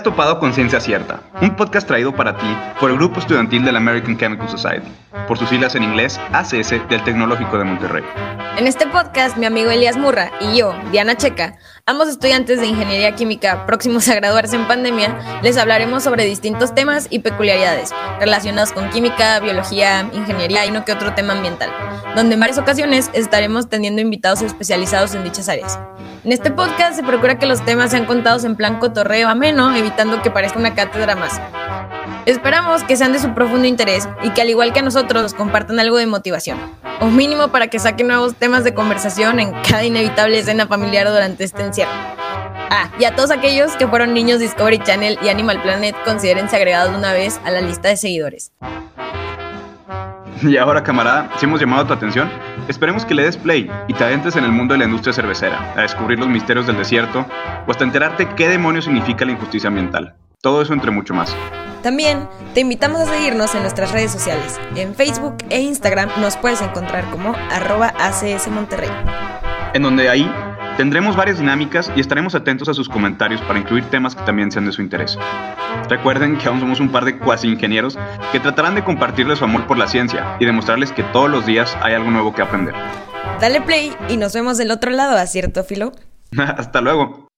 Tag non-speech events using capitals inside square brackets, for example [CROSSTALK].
topado con Ciencia Cierta, un podcast traído para ti por el grupo estudiantil de la American Chemical Society, por sus siglas en inglés ACS del Tecnológico de Monterrey. En este podcast, mi amigo Elías Murra y yo, Diana Checa, ambos estudiantes de Ingeniería Química próximos a graduarse en pandemia, les hablaremos sobre distintos temas y peculiaridades relacionados con química, biología, ingeniería y no que otro tema ambiental, donde en varias ocasiones estaremos teniendo invitados especializados en dichas áreas. En este podcast se procura que los temas sean contados en plan cotorreo ameno, evitando que parezca una cátedra más. Esperamos que sean de su profundo interés y que al igual que a nosotros compartan algo de motivación, o mínimo para que saquen nuevos temas de conversación en cada inevitable escena familiar durante este encierro. Ah, y a todos aquellos que fueron niños Discovery Channel y Animal Planet, considérense agregados una vez a la lista de seguidores. [LAUGHS] Y ahora, camarada, si hemos llamado tu atención, esperemos que le des play y te adentres en el mundo de la industria cervecera, a descubrir los misterios del desierto o hasta enterarte qué demonios significa la injusticia ambiental. Todo eso entre mucho más. También te invitamos a seguirnos en nuestras redes sociales. En Facebook e Instagram nos puedes encontrar como arroba ACS Monterrey. En donde ahí Tendremos varias dinámicas y estaremos atentos a sus comentarios para incluir temas que también sean de su interés. Recuerden que aún somos un par de cuasi ingenieros que tratarán de compartirles su amor por la ciencia y demostrarles que todos los días hay algo nuevo que aprender. Dale play y nos vemos del otro lado, ¿cierto, Filo? [LAUGHS] Hasta luego.